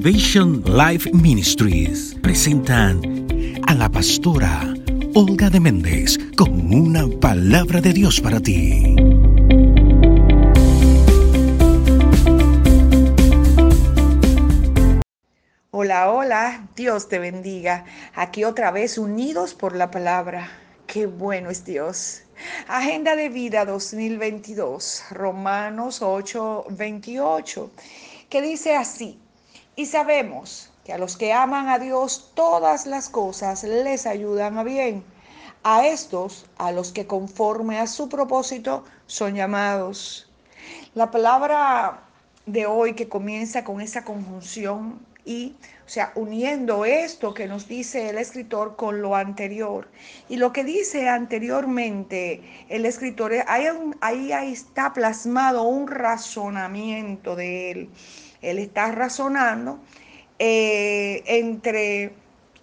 Activation Life Ministries presentan a la pastora Olga de Méndez con una palabra de Dios para ti. Hola, hola, Dios te bendiga. Aquí otra vez unidos por la palabra. Qué bueno es Dios. Agenda de vida 2022, Romanos 8, 28, que dice así, y sabemos que a los que aman a Dios todas las cosas les ayudan a bien. A estos, a los que conforme a su propósito son llamados. La palabra de hoy que comienza con esa conjunción y, o sea, uniendo esto que nos dice el escritor con lo anterior. Y lo que dice anteriormente el escritor, ahí, ahí está plasmado un razonamiento de él. Él está razonando eh, entre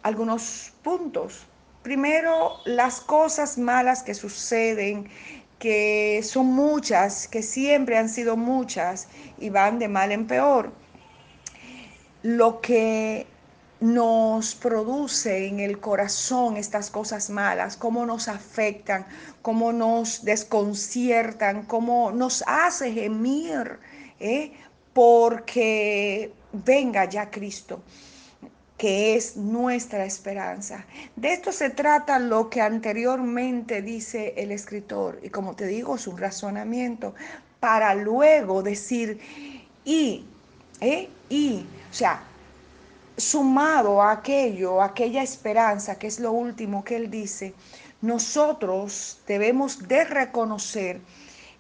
algunos puntos. Primero, las cosas malas que suceden, que son muchas, que siempre han sido muchas y van de mal en peor lo que nos produce en el corazón estas cosas malas, cómo nos afectan, cómo nos desconciertan, cómo nos hace gemir, ¿eh? Porque venga ya Cristo que es nuestra esperanza. De esto se trata lo que anteriormente dice el escritor, y como te digo, es un razonamiento, para luego decir, y, ¿eh? y, o sea, sumado a aquello, aquella esperanza, que es lo último que él dice, nosotros debemos de reconocer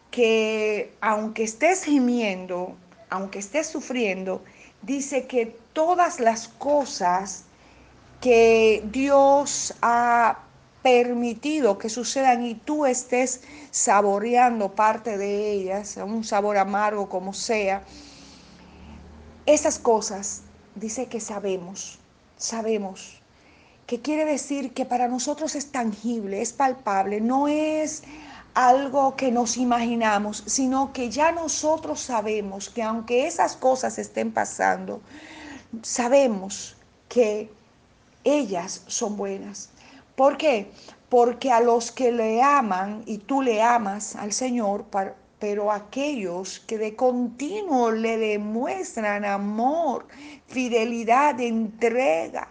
que aunque estés gimiendo, aunque estés sufriendo, dice que todas las cosas que Dios ha permitido que sucedan y tú estés saboreando parte de ellas, un sabor amargo como sea, esas cosas dice que sabemos, sabemos, que quiere decir que para nosotros es tangible, es palpable, no es algo que nos imaginamos, sino que ya nosotros sabemos que aunque esas cosas estén pasando, sabemos que ellas son buenas. ¿Por qué? Porque a los que le aman y tú le amas al Señor, pero aquellos que de continuo le demuestran amor, fidelidad, entrega,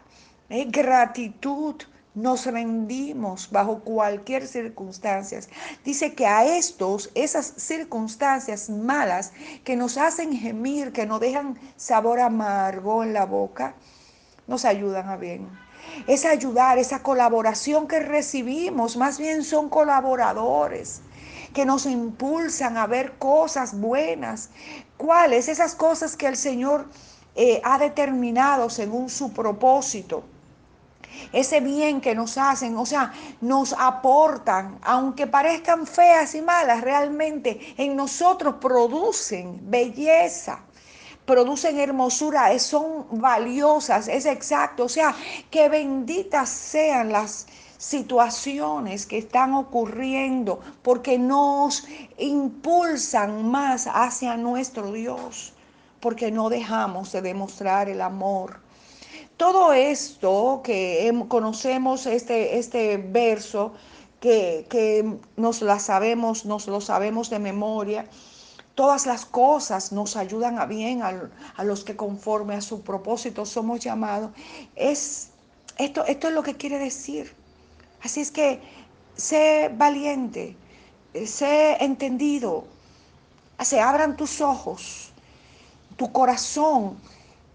eh, gratitud, nos rendimos bajo cualquier circunstancia. Dice que a estos, esas circunstancias malas que nos hacen gemir, que nos dejan sabor amargo en la boca, nos ayudan a bien. Esa ayudar, esa colaboración que recibimos, más bien son colaboradores que nos impulsan a ver cosas buenas. ¿Cuáles? Esas cosas que el Señor eh, ha determinado según su propósito. Ese bien que nos hacen, o sea, nos aportan, aunque parezcan feas y malas, realmente en nosotros producen belleza, producen hermosura, son valiosas, es exacto. O sea, que benditas sean las situaciones que están ocurriendo porque nos impulsan más hacia nuestro Dios, porque no dejamos de demostrar el amor. Todo esto que conocemos, este, este verso, que, nos la sabemos, nos lo sabemos de memoria, todas las cosas nos ayudan a bien a, a, los que conforme a su propósito somos llamados. Es, esto, esto es lo que quiere decir. Así es que sé valiente, sé entendido, se abran tus ojos, tu corazón,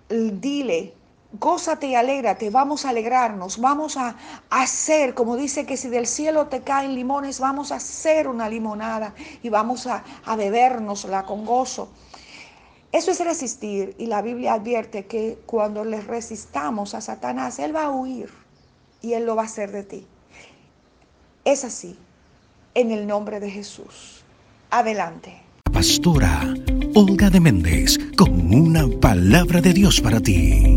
dile, gózate y alégrate, vamos a alegrarnos, vamos a hacer, como dice que si del cielo te caen limones, vamos a hacer una limonada y vamos a, a bebérnosla con gozo. Eso es resistir y la Biblia advierte que cuando le resistamos a Satanás, él va a huir y él lo va a hacer de ti. Es así, en el nombre de Jesús. Adelante. Pastora Olga de Méndez, con una palabra de Dios para ti.